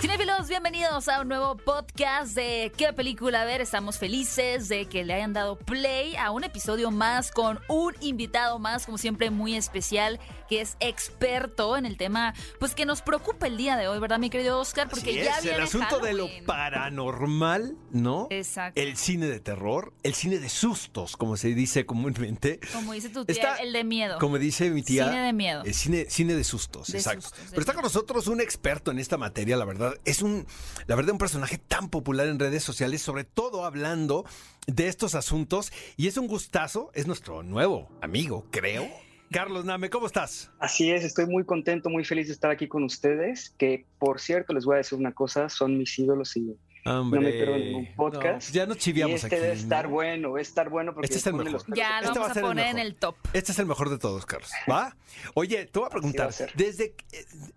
Cinefilos, bienvenidos a un nuevo podcast de ¿Qué película ver? Estamos felices de que le hayan dado play a un episodio más con un invitado más, como siempre, muy especial, que es experto en el tema, pues que nos preocupa el día de hoy, ¿verdad, mi querido Oscar? Porque Así ya es, viene el asunto de lo paranormal, ¿no? Exacto. El cine de terror, el cine de sustos, como se dice comúnmente. Como dice tu tía, Está- el de miedo. Como dice mi tía. Cine de miedo. el cine, cine de sustos, De exacto. sustos, de Pero está con nosotros un experto en esta materia, la verdad. Es un, la verdad, un personaje tan popular en redes sociales, sobre todo hablando de estos asuntos. Y es un gustazo, es nuestro nuevo amigo, creo. Carlos Name, ¿cómo estás? Así es, estoy muy contento, muy feliz de estar aquí con ustedes, que por cierto les voy a decir una cosa, son mis ídolos y Hombre, no me pierdo ningún podcast. no, ya nos y chiviamos este aquí. debe estar ¿no? bueno, estar bueno porque Este es el mejor. los Ya lo Este va vamos a a ser el poner en el top. Este es el mejor de todos, Carlos. ¿Va? Oye, te voy a preguntar, a desde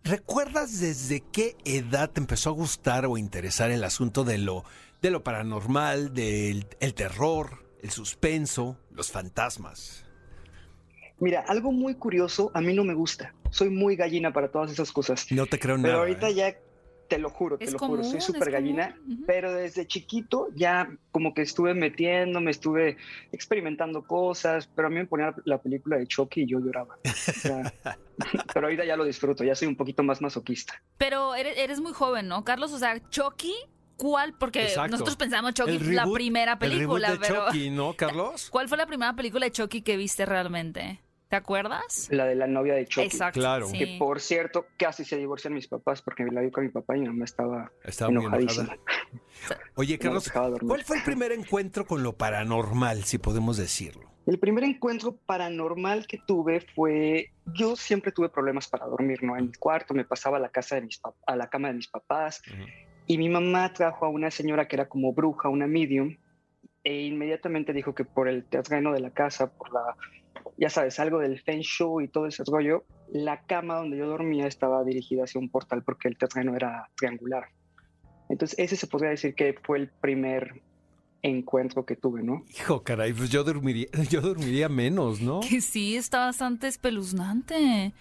¿recuerdas desde qué edad te empezó a gustar o interesar el asunto de lo, de lo paranormal, del el terror, el suspenso, los fantasmas? Mira, algo muy curioso, a mí no me gusta. Soy muy gallina para todas esas cosas. No te creo nada. Pero ahorita ¿eh? ya, te lo juro, te Es lo común, juro, soy súper gallina. Pero desde chiquito ya como que estuve metiéndome, estuve experimentando cosas, pero a mí me ponía la película de Chucky y yo lloraba. O sea, pero ahorita ya lo disfruto, ya soy un poquito más masoquista. Pero eres, eres muy joven, ¿no, Carlos? O sea, Chucky, ¿cuál? Porque Exacto. nosotros pensamos Chucky, El la reboot- primera el película, reboot de pero Chucky, ¿no, Carlos? ¿cuál fue la primera película de Chucky que viste realmente? ¿Te acuerdas? La de la novia de Chucky. Exacto. Claro. sí. Que por cierto, casi se divorcian mis papás porque la vi con mi papá y mi mamá estaba Estaba muy enojadísima. enojada. Oye, Carlos. ¿cuál fue el primer encuentro con lo paranormal, si podemos decirlo? El primer encuentro paranormal que tuve fue, yo siempre tuve problemas para dormir, ¿no? En mi cuarto me pasaba a la casa de mis a la cama de mis papás y mi mamá trajo a una señora que era como bruja, una medium, e inmediatamente dijo que por el terreno de la casa, por la, ya sabes, algo del feng shui y todo ese rollo, la cama donde yo dormía estaba dirigida hacia un portal porque el terreno era triangular. Entonces ese se podría decir que fue el primer encuentro que tuve, ¿no? Hijo, caray, pues yo dormiría, yo dormiría menos, ¿no? Que sí, está bastante espeluznante.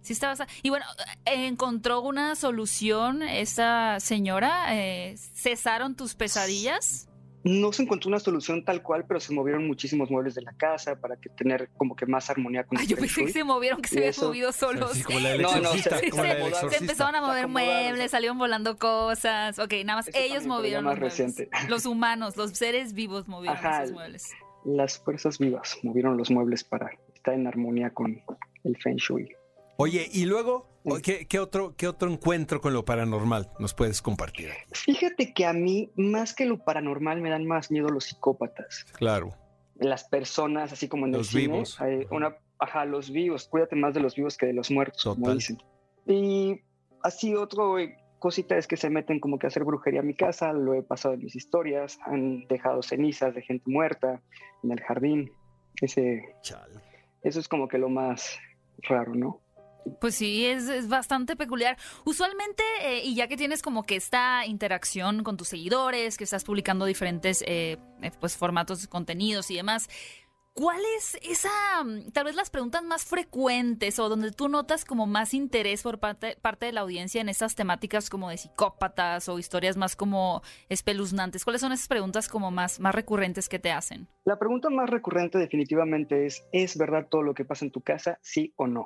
Sí, está bastante... Y bueno, ¿encontró una solución esa señora? Eh, ¿Cesaron tus pesadillas? No se encontró una solución tal cual, pero se movieron muchísimos muebles de la casa para que tener como que más armonía con Ay, el yo feng pensé que shui. se movieron, que se habían movido solos. Sí, como la del No, no, se- se- empezaron a mover muebles, salieron volando cosas. Ok, nada más Eso ellos movieron ya los más muebles. reciente. Los humanos, los seres vivos movieron Ajá, esos muebles. Las fuerzas vivas movieron los muebles para estar en armonía con el feng shui. Oye, y luego. ¿Qué, qué otro, ¿qué otro encuentro con lo paranormal nos puedes compartir? Fíjate que a mí, más que lo paranormal, me dan más miedo los psicópatas. Claro. Las personas, así como en Los el cine, vivos. hay una, ajá, los vivos. Cuídate más de los vivos que de los muertos, como Total. dicen. Y así otro eh, cosita es que se meten como que a hacer brujería a mi casa. Lo he pasado en mis historias. Han dejado cenizas de gente muerta en el jardín. Ese, Chale. eso es como que lo más raro, ¿no? Pues sí, es, bastante peculiar. Usualmente, eh, y ya que tienes como que esta interacción con tus seguidores, que estás publicando diferentes eh, eh, pues formatos, contenidos y demás, ¿cuál es esa, mm, tal vez las preguntas más frecuentes o donde tú notas como más interés por parte, parte de la audiencia en estas temáticas como de psicópatas o historias más como espeluznantes? ¿Cuáles son esas preguntas como más, más recurrentes que te hacen? La pregunta más recurrente definitivamente es, ¿es verdad todo lo que pasa en tu casa? Sí o no.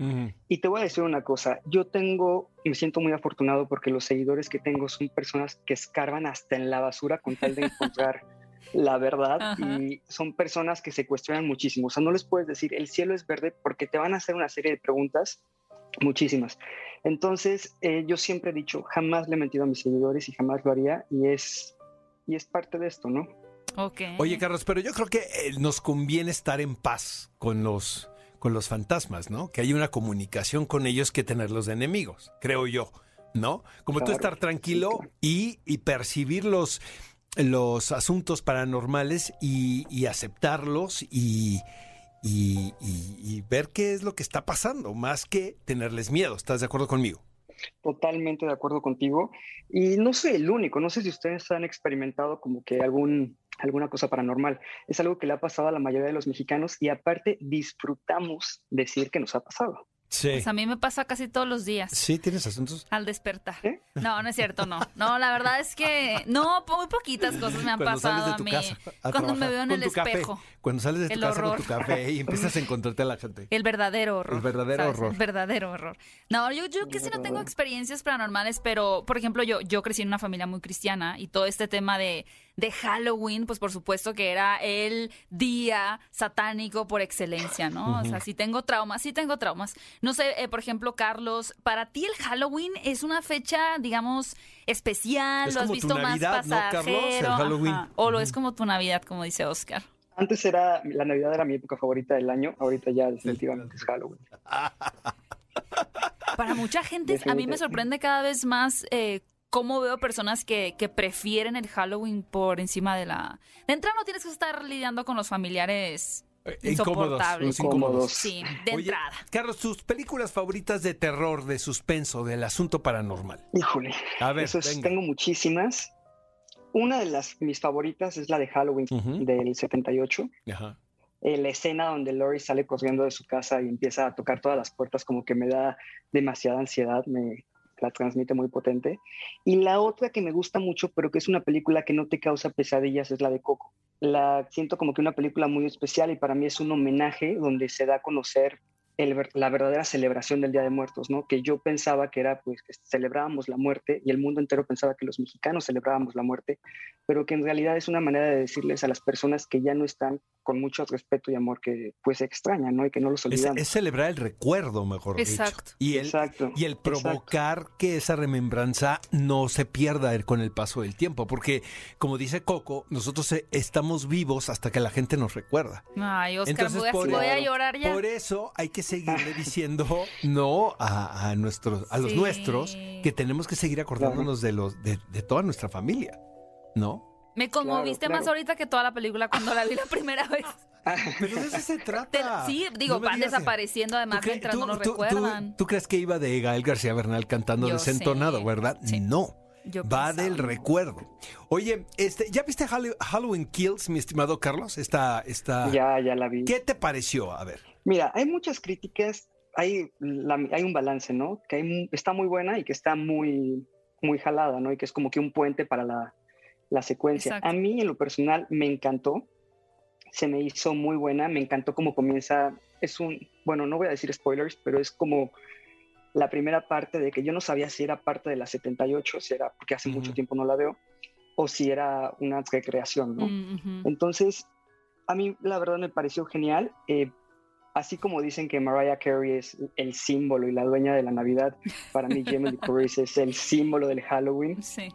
Y te voy a decir una cosa, yo tengo, me siento muy afortunado porque los seguidores que tengo son personas que escarban hasta en la basura con tal de encontrar la verdad Ajá. y son personas que se cuestionan muchísimo. O sea, no les puedes decir el cielo es verde porque te van a hacer una serie de preguntas, muchísimas. Entonces, eh, yo siempre he dicho, jamás le he mentido a mis seguidores y jamás lo haría y es, y es parte de esto, ¿no? Ok. Oye, Carlos, pero yo creo que eh, nos conviene estar en paz con los, con los fantasmas, ¿no? Que hay una comunicación con ellos que tenerlos de enemigos, creo yo, ¿no? Como tú estar tranquilo sí, claro. y, y percibir los, asuntos paranormales y, aceptarlos y, y- y ver qué es lo que está pasando, más que tenerles miedo. ¿Estás de acuerdo conmigo? Totalmente de acuerdo contigo. Y no soy el único, no sé si ustedes han experimentado como que algún alguna cosa paranormal. Es algo que le ha pasado a la mayoría de los mexicanos y aparte disfrutamos decir que nos ha pasado. Sí. Pues a mí me pasa casi todos los días. Sí, tienes asuntos. Al despertar. ¿Eh? No, no es cierto, no. No, la verdad es que no, muy poquitas cosas me han Cuando sales pasado a mí. casa a Cuando me veo en el café. espejo. Cuando sales de tu El casa horror. con tu café y empiezas a encontrarte a la gente. El verdadero horror. El verdadero ¿sabes? horror. El verdadero horror. No, yo, yo casi no tengo experiencias paranormales, pero, por ejemplo, yo, yo crecí en una familia muy cristiana y todo este tema de, de Halloween, pues por supuesto que era el día satánico por excelencia, ¿no? O sea, sí tengo traumas, sí tengo traumas. No sé, eh, por ejemplo, Carlos, para ti el Halloween es una fecha, digamos, especial, Es lo has como tu visto más ¿no, Carlos? El pasajero, Halloween. ajá. O lo es como tu Navidad, como dice Oscar. Antes era, la Navidad era mi época favorita del año, ahorita ya definitivamente es Halloween. Para mucha gente, a mí me sorprende cada vez más eh, cómo veo personas que, que prefieren el Halloween por encima de la... De entrada no tienes que estar lidiando con los familiares Eh, Incómodos. insoportables. Los incómodos. Sí, de Oye, entrada. Carlos, tus películas favoritas de terror, de suspenso, del asunto paranormal. Híjole, A ver, eso es- venga. tengo muchísimas. Una de las mis favoritas es la de Halloween del 78. Ajá. Eh, la escena donde Lori sale corriendo de su casa y empieza a tocar todas las puertas como que me da demasiada ansiedad, me la transmite muy potente. Y la otra que me gusta mucho, pero que es una película que no te causa pesadillas, es la de Coco. La siento como que una película muy especial y para mí es un homenaje donde se da a conocer la verdadera celebración del Día de Muertos, ¿no? Que yo pensaba que era, pues, que celebrábamos la muerte y el mundo entero pensaba que los mexicanos celebrábamos la muerte, pero que en realidad es una manera de decirles a las personas que ya no están con mucho respeto y amor que, pues, se extrañan, ¿no? Y que no los Es, olvidamos. es celebrar el recuerdo, mejor Exacto. dicho. Y el, exacto. y el exacto. provocar que esa remembranza no se pierda con el paso del tiempo. Porque, como dice Coco, nosotros eh, estamos vivos hasta que la gente nos recuerda. Ay, Oscar, Entonces, voy, a, por- voy a llorar ya. Por eso hay que seguirle diciendo no a, a nuestros, a los Sí. nuestros, que tenemos que seguir acordándonos de los, de, de toda nuestra familia, ¿no? Me conmoviste Claro, más ahorita que toda la película cuando la vi la primera vez. Pero de eso se Te- trata. sí, digo, No van desapareciendo, además ¿Tú cre- mientras no tú- nos tú- tú- recuerdan. ¿Tú crees que iba de Gael García Bernal cantando Yo desentonado, sé, verdad? sí. No. Yo Va pensaba. del recuerdo. Oye, este, ¿ya viste Hall- Halloween Kills, mi estimado Carlos? Esta, esta... Ya, ya la vi. ¿Qué te pareció? A ver. Mira, hay muchas críticas, hay, la- hay un balance, ¿no? Que hay está muy buena y que está muy, muy jalada, ¿no? Y que es como que un puente para la, la secuencia. Exacto. A mí, en lo personal, me encantó. Se me hizo muy buena. Me encantó cómo comienza. Es un, bueno, no voy a decir spoilers, pero es como la primera parte de que yo no sabía si era parte de la 78, si era, porque hace mucho tiempo no la veo, o si era una recreación, ¿no? Entonces, a mí la verdad me pareció genial. Eh, así como dicen que Mariah Carey es el símbolo y la dueña de la Navidad, para mí Jamie Lee Curtis es el símbolo del Halloween. Sí.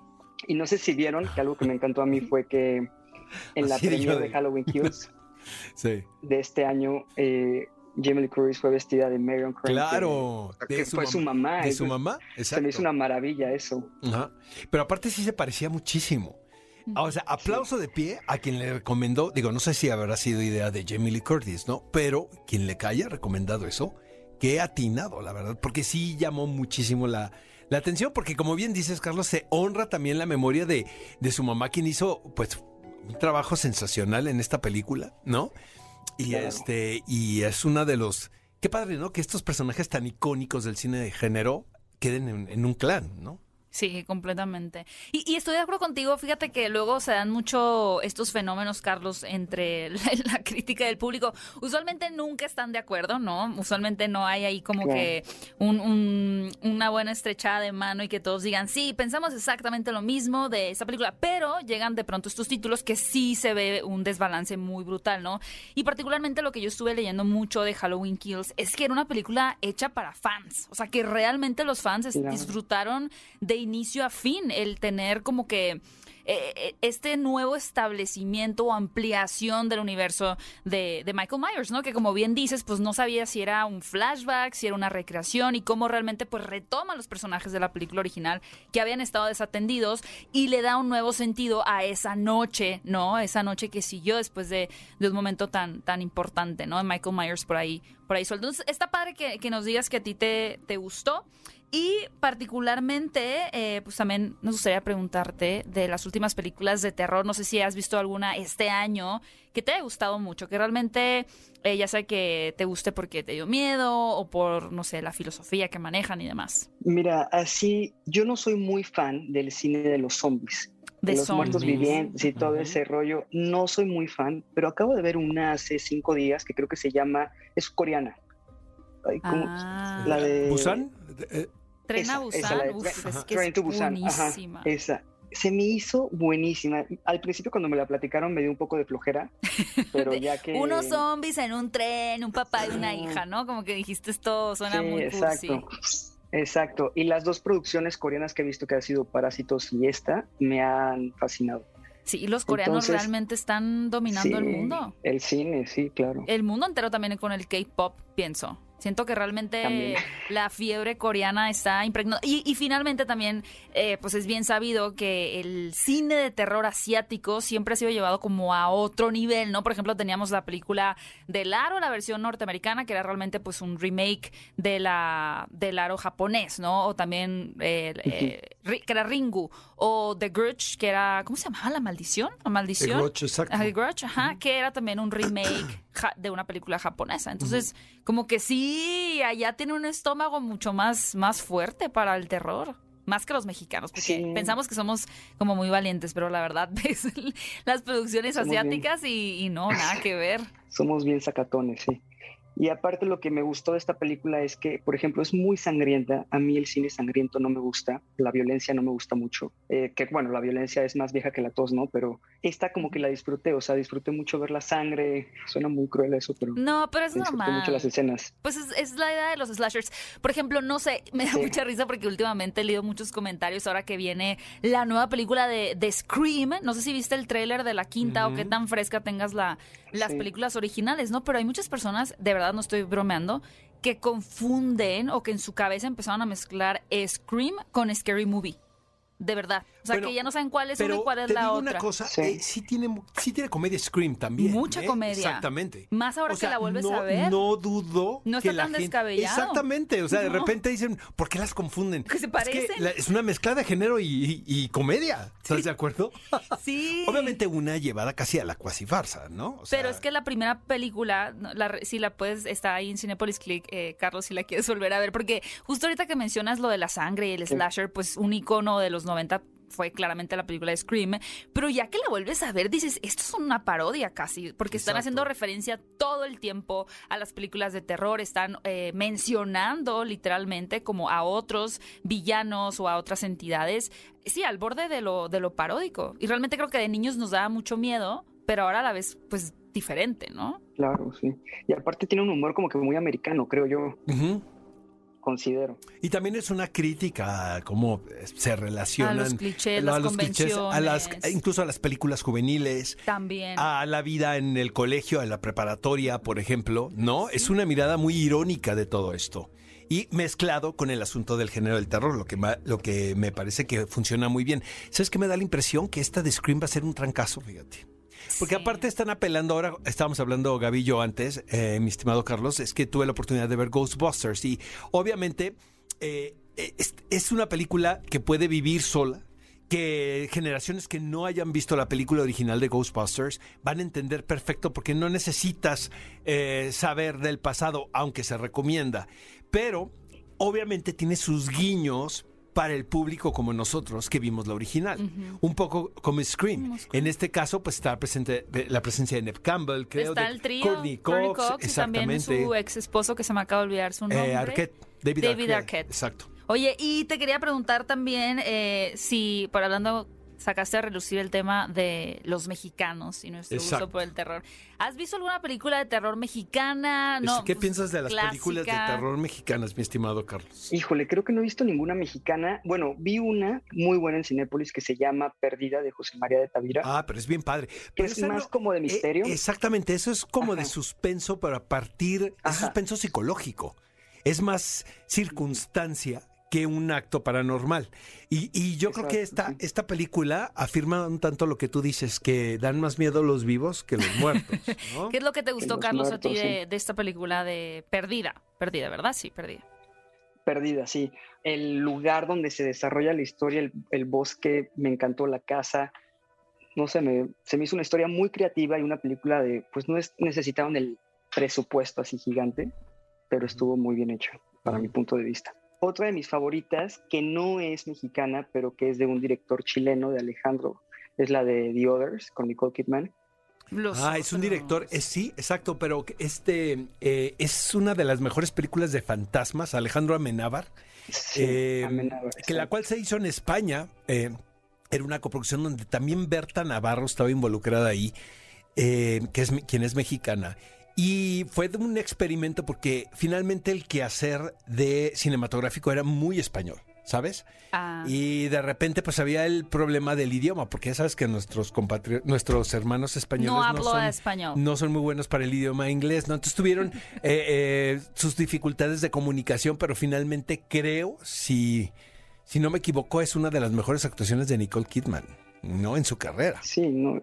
Y no sé si vieron que algo que me encantó a mí fue que en la Así premiere de- Halloween Kills Sí. de este año, eh, Jamie Lee Curtis fue vestida de Marion Crane. Claro. Que, que fue su mamá. ¿De su mamá? Se me Exacto. hizo una maravilla eso. Ajá. Pero aparte sí se parecía muchísimo. Ah, O sea, aplauso de pie a quien le recomendó, digo, no sé si habrá sido idea de Jamie Lee Curtis, ¿no? Pero quien le haya recomendado eso, qué atinado, la verdad, porque sí llamó muchísimo la, la atención, porque como bien dices, Carlos, se honra también la memoria de, de su mamá, quien hizo, pues, un trabajo sensacional en esta película, ¿no? Y Claro. este, y es una de los, qué padre, ¿no? Que estos personajes tan icónicos del cine de género queden en, en un clan, ¿no? Sí, completamente. Y, y estoy de acuerdo contigo, fíjate que luego se dan mucho estos fenómenos, Carlos, entre la, la crítica del público. Usualmente nunca están de acuerdo, ¿no? Usualmente no hay ahí como Claro. que un- un- una buena estrechada de mano y que todos digan, sí, pensamos exactamente lo mismo de esta película, pero llegan de pronto estos títulos que sí se ve un desbalance muy brutal, ¿no? Y particularmente lo que yo estuve leyendo mucho de Halloween Kills es que era una película hecha para fans, o sea, que realmente los fans Claro. disfrutaron de inicio a fin el tener como que eh, eh, este nuevo establecimiento o ampliación del universo de, de Michael Myers, ¿no? Que como bien dices, pues no sabía si era un flashback, si era una recreación y cómo realmente pues retoma los personajes de la película original que habían estado desatendidos y le da un nuevo sentido a esa noche, ¿no? Esa noche que siguió después de, de un momento tan, tan importante, ¿no? De Michael Myers por ahí, por ahí suelto. Entonces, está padre que, que nos digas que a ti te, te gustó. Y particularmente, eh, pues también nos gustaría preguntarte de las últimas películas de terror. No sé si has visto alguna este año que te haya gustado mucho, que realmente eh, ya sea que te guste porque te dio miedo o por, no sé, la filosofía que manejan y demás. Mira, así, yo no soy muy fan del cine de los zombies. De, los muertos vivientes y todo ese rollo. No soy muy fan, pero acabo de ver una hace cinco días que creo que se llama, es coreana. ah. La de... ¿Busan? Eh, Tren a Busan. es que es buenísima. esa se me hizo buenísima. Al principio cuando me la platicaron me dio un poco de flojera, pero ya que... Unos zombies en un tren, un papá y una hija, ¿no? Como que dijiste esto suena muy exacto. Exacto. Y las dos producciones coreanas que he visto que ha sido Parásitos y esta me han fascinado. Sí, y los coreanos realmente están dominando el mundo. El cine, sí, claro. El mundo entero también con el K-pop, pienso. Siento que realmente la fiebre coreana está impregnada. Y, finalmente también, eh, pues es bien sabido que el cine de terror asiático siempre ha sido llevado como a otro nivel, ¿no? Por ejemplo, teníamos la película del Aro, la versión norteamericana, que era realmente pues un remake de la del Aro japonés, ¿no? O también, eh, eh, que era Ringu. O The Grudge, que era, ¿cómo se llamaba? ¿La maldición? ¿La maldición? The Grudge, exacto. The Grudge, ajá, que era también un remake de una película japonesa. Entonces, como que sí, allá tiene un estómago mucho más, más fuerte para el terror. Más que los mexicanos, porque pensamos que somos como muy valientes, pero la verdad ves las producciones asiáticas y, y no, nada que ver. Somos bien sacatones, sí. Y aparte lo que me gustó de esta película es que, por ejemplo, es muy sangrienta. A mí el cine sangriento no me gusta, la violencia no me gusta mucho. Eh, que bueno, la violencia es más vieja que la tos, ¿no? Pero esta como que la disfruté, o sea, disfruté mucho ver la sangre. Suena muy cruel eso, pero... No, pero es normal. mucho las escenas. Pues es, la idea de los slashers. Por ejemplo, no sé, me da mucha risa porque últimamente he leído muchos comentarios ahora que viene la nueva película de, de Scream. No sé si viste el tráiler de la quinta o qué tan fresca tengas la, las películas originales, ¿no? Pero hay muchas personas, de verdad no estoy bromeando, que confunden o que en su cabeza empezaron a mezclar Scream con Scary Movie. De verdad. O sea, que ya no saben cuál es una y cuál es la otra. una cosa, eh, sí. tiene, sí tiene comedia Scream también. Mucha ¿eh? comedia. Exactamente. Más ahora que la vuelves a ver. No dudo no que está la tan descabellado. Exactamente. O sea, de repente dicen, ¿por qué las confunden? Que se parecen. Es, que es una mezcla de género y, comedia. ¿Estás de acuerdo? Sí. Obviamente una llevada casi a la cuasi farsa, ¿no? Pero es que la primera película, si la puedes, está ahí en Cinepolis Click, eh, Carlos, si la quieres volver a ver, porque justo ahorita que mencionas lo de la sangre y el slasher, pues un icono de los 90 fue claramente la película de Scream, pero ya que la vuelves a ver dices, esto es una parodia casi, porque están haciendo referencia todo el tiempo a las películas de terror, están eh, mencionando literalmente como a otros villanos o a otras entidades, sí, al borde de lo, de lo paródico. Y realmente creo que de niños nos daba mucho miedo, pero ahora a la vez, pues diferente, ¿no? Claro, sí. Y aparte tiene un humor como que muy americano, creo yo considero. Y también es una crítica a cómo se relacionan a los clichés, a los clichés, a las, incluso a las películas juveniles, también a la vida en el colegio, a la preparatoria, por ejemplo, ¿no? Es una mirada muy irónica de todo esto y mezclado con el asunto del género del terror, lo que, lo que me parece que funciona muy bien. ¿Sabes qué me da la impresión? Que esta de Scream va a ser un trancazo, fíjate. Porque aparte están apelando ahora, estábamos hablando yo antes, eh, mi estimado Carlos, es que tuve la oportunidad de ver Ghostbusters y obviamente eh, es, una película que puede vivir sola, que generaciones que no hayan visto la película original de Ghostbusters van a entender perfecto porque no necesitas eh, saber del pasado, aunque se recomienda. Pero obviamente tiene sus guiños para el público como nosotros que vimos la original. Un poco como Scream. En este caso, pues está presente la presencia de Neve Campbell, creo. Está el trío. Courtney Cox, y también su ex esposo que se me acaba de olvidar su nombre. Eh, Arquette, David, Arquette. Exacto. Oye, y te quería preguntar también eh, si, por hablando sacaste a relucir el tema de los mexicanos y nuestro gusto por el terror. ¿Has visto alguna película de terror mexicana? No, ¿Qué piensas de las películas de terror mexicanas, mi estimado Carlos? Híjole, creo que no he visto ninguna mexicana. Bueno, vi una muy buena en Cinépolis que se llama Perdida de José María de Tavira. Ah, pero es bien padre. es más como de misterio. Eh, exactamente, eso es como de suspenso, pero a partir, es suspenso psicológico. Es más circunstancia que un acto paranormal. Y, yo creo que esta, esta película afirma un tanto lo que tú dices, que dan más miedo los vivos que los muertos. ¿Qué es lo que te gustó, Carlos, a ti de, esta película de Perdida? Perdida, ¿verdad? Sí, Perdida. perdida, sí. El lugar donde se desarrolla la historia, el, el bosque, me encantó la casa. No sé, me, se me hizo una historia muy creativa y una película de, pues no es, necesitaron el presupuesto así gigante, pero estuvo muy bien hecho, para mi punto de vista. Otra de mis favoritas, que no es mexicana, pero que es de un director chileno, de Alejandro, es la de The Others, con Nicole Kidman. ah, es un director, eh, sí, exacto, pero este eh, es una de las mejores películas de fantasmas, Alejandro Amenábar, eh, que la cual se hizo en España, era una coproducción donde también Berta Navarro estaba involucrada ahí, que es quien es mexicana. Y fue un experimento porque finalmente el quehacer de cinematográfico era muy español. ¿sabes? Ah. Y de repente pues había el problema del idioma, porque ya sabes que nuestros nuestros hermanos españoles no, son, español. no son muy buenos para el idioma inglés, ¿no? Entonces tuvieron eh, eh, sus dificultades de comunicación, pero finalmente creo, si, si no me equivoco, es una de las mejores actuaciones de Nicole Kidman, ¿no? En su carrera. Sí, no,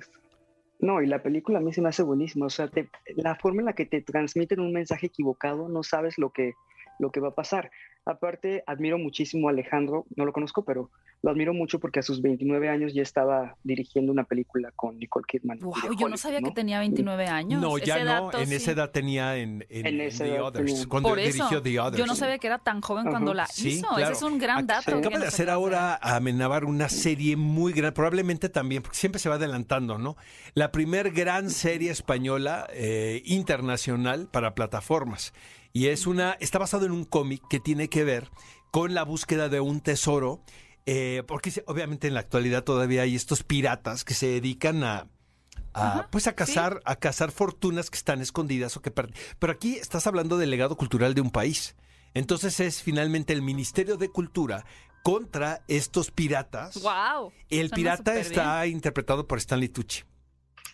no, y la película a mí se me hace buenísima. O sea, la forma en la que te transmiten un mensaje equivocado, no sabes lo que, lo que va a pasar. Aparte, admiro muchísimo a Alejandro, no lo conozco, pero lo admiro mucho porque a sus 29 años ya estaba dirigiendo una película con Nicole Kidman. Wow, yo no sabía que tenía 29 años. No, ya no, en esa edad tenía en, The Others, cuando dirigió The Others. Yo no sabía que era tan joven cuando la hizo, ese es un gran dato. Acaba de hacer ahora a Amenábar una serie muy grande, probablemente también, porque siempre se va adelantando, ¿no? La primer gran serie española eh, internacional para plataformas. Y es una, está basado en un cómic que tiene que ver con la búsqueda de un tesoro, eh, porque obviamente en la actualidad todavía hay estos piratas que se dedican a, pues a cazar, a cazar fortunas que están escondidas o que Pero aquí estás hablando del legado cultural de un país. Entonces es finalmente el Ministerio de Cultura contra estos piratas. Wow. El pirata está interpretado por Stanley Tucci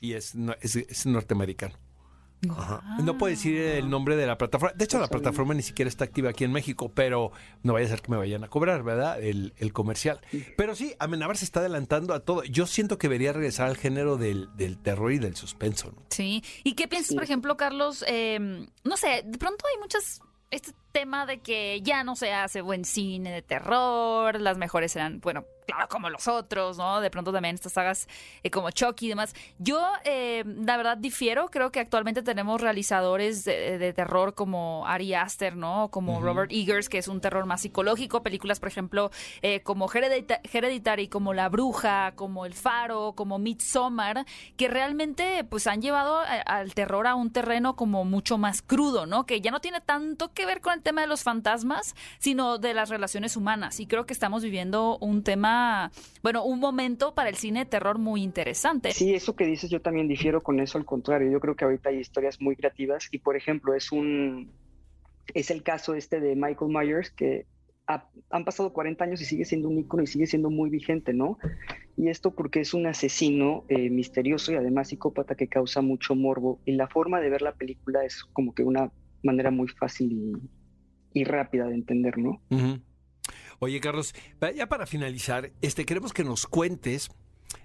y es, es norteamericano. No puedo decir el nombre de la plataforma. De hecho, la plataforma ni siquiera está activa aquí en México, pero no vaya a ser que me vayan a cobrar, ¿verdad? El, comercial. Pero sí, Amenábar se está adelantando a todo. Yo siento que debería regresar al género del, terror y del suspenso. Sí. ¿Y qué piensas, por ejemplo, Carlos? Em, no sé, de pronto hay muchas este tema de que ya no se hace buen cine de terror, las mejores eran, bueno, claro, como los otros, ¿no? De pronto también estas sagas eh, como Chucky y demás. Yo, eh, la verdad, difiero. Creo que actualmente tenemos realizadores de, terror como Ari Aster, ¿no? Como Robert Eggers, que es un terror más psicológico. Películas, por ejemplo, eh, como Hereditary, como La Bruja, como El Faro, como Midsommar, que realmente pues han llevado al terror a un terreno como mucho más crudo, ¿no? Que ya no tiene tanto que ver con el tema de los fantasmas, sino de las relaciones humanas. Y creo que estamos viviendo un tema bueno, un momento para el cine de terror muy interesante. Sí, eso que dices yo también difiero con eso, al contrario, yo creo que ahorita hay historias muy creativas y por ejemplo es un, es el caso este de Michael Myers que han pasado 40 años y sigue siendo un ícono y sigue siendo muy vigente, ¿no? Y esto porque es un asesino eh, misterioso y además psicópata que causa mucho morbo. Y la forma de ver la película es como que una manera muy fácil y, rápida de entender, ¿no? Oye, Carlos, ya para finalizar, este, queremos que nos cuentes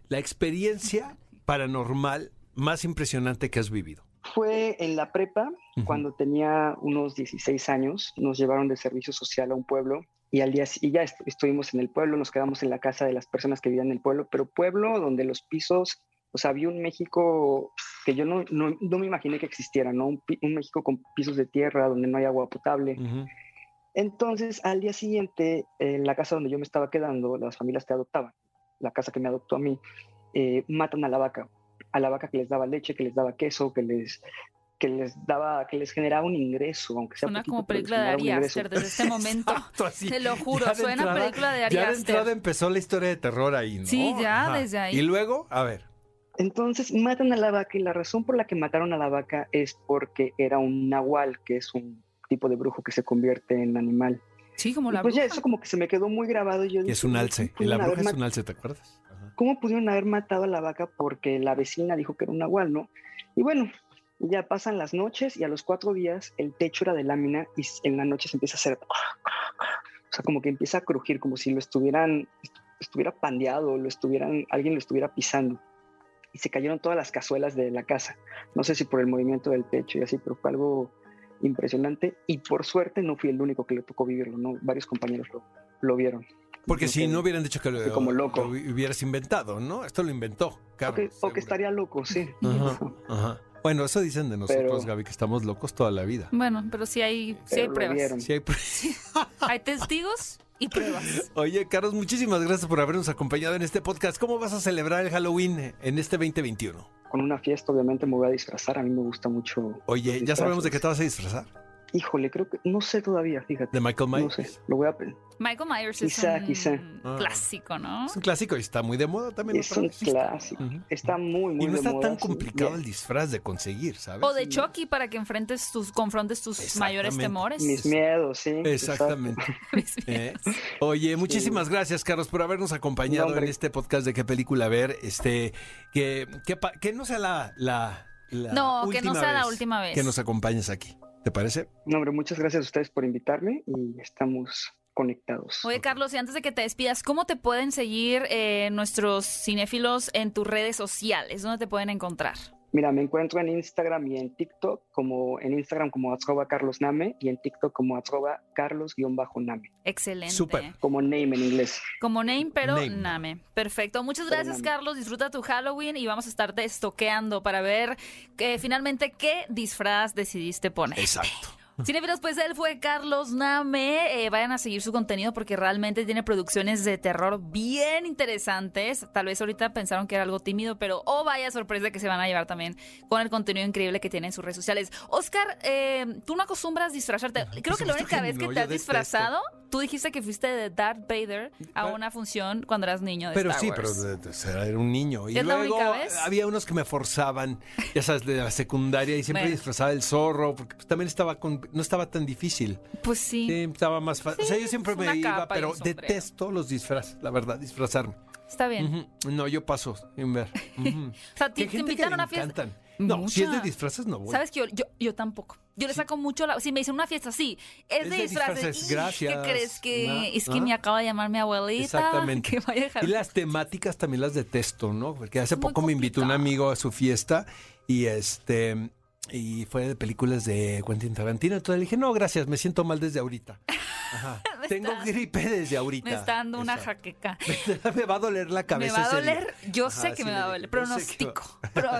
la experiencia paranormal más impresionante que has vivido. Fue en la prepa, cuando tenía unos 16 años, nos llevaron de servicio social a un pueblo y al día y ya estuvimos en el pueblo, nos quedamos en la casa de las personas que vivían en el pueblo, pero pueblo donde los pisos, o sea, había un México que yo no, no, me imaginé que existiera, ¿no? Un, México con pisos de tierra, donde no hay agua potable. Entonces, al día siguiente, en la casa donde yo me estaba quedando, las familias te adoptaban, la casa que me adoptó a mí, eh, matan a la vaca, a la vaca que les daba leche, que les daba queso, que les que les daba, que les generaba un ingreso, aunque sea Suena como película de Ari Aster desde este momento. Te lo juro, suena película de Ari Ya de entrada empezó la historia de terror ahí, ¿no? Sí, ya desde ahí. Y luego, a ver. Entonces matan a la vaca y la razón por la que mataron a la vaca es porque era un nahual, que es un tipo de brujo que se convierte en animal. Sí, como la pues ya eso como que se me quedó muy grabado. Y yo es un alce. Y la bruja es un alce, ¿te acuerdas? ¿Cómo pudieron haber matado a la vaca? Porque la vecina dijo que era un nahual, ¿no? Y bueno, ya pasan las noches y a los cuatro días el techo era de lámina y en la noche se empieza a hacer... O sea, como que empieza a crujir, como si lo estuvieran, estuviera pandeado, lo estuvieran, alguien lo estuviera pisando. Y se cayeron todas las cazuelas de la casa. No sé si por el movimiento del techo y así, pero fue algo impresionante y por suerte no fui el único que le tocó vivirlo, ¿no? Varios compañeros lo, lo vieron. Porque si no hubieran dicho que lo, como loco. lo hubieras inventado, ¿no? Esto lo inventó, O que, Carlos. o que estaría loco, sí. Ajá, ajá. Bueno, eso dicen de nosotros, Pero- Gaby, que estamos locos toda la vida. Bueno, pero sí hay, sí hay pruebas. Sí hay pr- Hay testigos y pruebas. Oye, Carlos, muchísimas gracias por habernos acompañado en este podcast. ¿Cómo vas a celebrar el Halloween en este 2021? Con una fiesta, obviamente, me voy a disfrazar. A mí me gusta mucho. Oye, ¿ya sabemos de qué te vas a disfrazar? Híjole, creo que. No sé todavía, fíjate. ¿De Michael No Myers? sé, lo voy a. Michael Myers es un quizá. Ah. clásico, ¿no? Es un clásico y está muy de moda también. Es un clásico. Está muy, muy Y no de está moda, tan complicado el disfraz de conseguir, ¿sabes? O de Chucky para que enfrentes tus, confrontes tus mayores temores. Mis miedos, sí. Exactamente. ¿Eh? Oye, muchísimas gracias, Carlos, por habernos acompañado No, en este podcast de qué película ver. Este, que, que, no sea la, la, la No, que no sea la última vez. Que nos acompañes aquí. ¿Te parece? No, hombre, muchas gracias a ustedes por invitarme y estamos conectados. Oye, Carlos, y antes de que te despidas, ¿cómo te pueden seguir eh, nuestros cinéfilos en tus redes sociales? ¿Dónde te pueden encontrar? Mira, me encuentro en Instagram y en TikTok, como en Instagram como arroba Carlos Name y en TikTok como arroba Carlos-Name, Excelente. Súper. como name en inglés. Como name, pero Name. name. Perfecto. Muchas Pero gracias, name. Carlos. Disfruta tu Halloween y vamos a estarte estoqueando para ver que finalmente qué disfraz decidiste poner. Exacto. Cinefilos, pues él fue Carlos Name. Eh, vayan a seguir su contenido porque realmente tiene producciones de terror bien interesantes. Tal vez ahorita pensaron que era algo tímido, pero oh, vaya sorpresa que se van a llevar también con el contenido increíble que tiene en sus redes sociales. Oscar, eh, tú no acostumbras disfrazarte. Creo que la única vez que te has disfrazado, tú dijiste que fuiste de Darth Vader a una función cuando eras niño de Pero Star sí, Wars. pero era un niño. Y ¿Es la luego única vez? había unos que me forzaban, ya sabes, de la secundaria y siempre Bueno. disfrazaba el zorro, porque pues, también estaba con, no estaba tan difícil. Pues sí, Sí, estaba más fácil. o sea, yo siempre me iba, pero detesto los disfraces, la verdad, disfrazarme. está bien. No, yo paso sin ver. O sea, te, te invitan a una fiesta. encantan. No, si es de Mucha. disfraces no voy. ¿Sabes que yo, yo, yo tampoco? Yo le saco mucho la... Si me dicen una fiesta así, es, Es de de disfraces. disfraces, gracias. ¿Qué crees? Que ¿no? es que me acaba de llamar mi abuelita. Exactamente. Que vaya a dejar... Y las temáticas también las detesto, ¿no? Porque hace muy poco me invitó un amigo a su fiesta y este y fue de películas de Quentin Tarantino. Entonces le dije, no, gracias, me siento mal desde ahorita. Ajá. Me Tengo está- gripe desde ahorita. Me está dando una Exacto. jaqueca. me va a doler la Me cabeza. va a doler, yo Ajá, sé que sí me va a doler, que pronostico. Pero,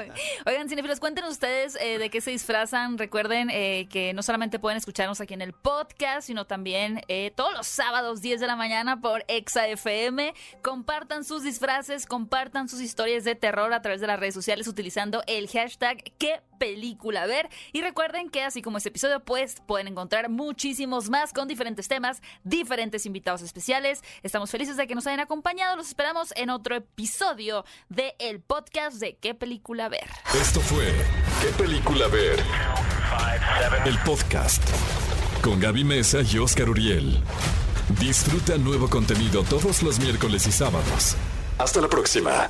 oigan, cinefilos, cuéntenos ustedes eh, de qué se disfrazan. Recuerden eh, que no solamente pueden escucharnos aquí en el podcast, sino también eh, todos los sábados 10 de la mañana por Exa FM. Compartan sus disfraces, compartan sus historias de terror a través de las redes sociales utilizando el hashtag qué película ver. Y recuerden que así como este episodio, pues pueden encontrar muchísimos más con diferentes temas, diferentes invitados especiales. Estamos felices de que nos hayan acompañado. Los esperamos en otro episodio de el podcast de qué película ver. Esto fue ¿Qué película ver? El podcast con Gaby Mesa y Oscar Uriel. Disfruta nuevo contenido todos los miércoles y sábados. Hasta la próxima.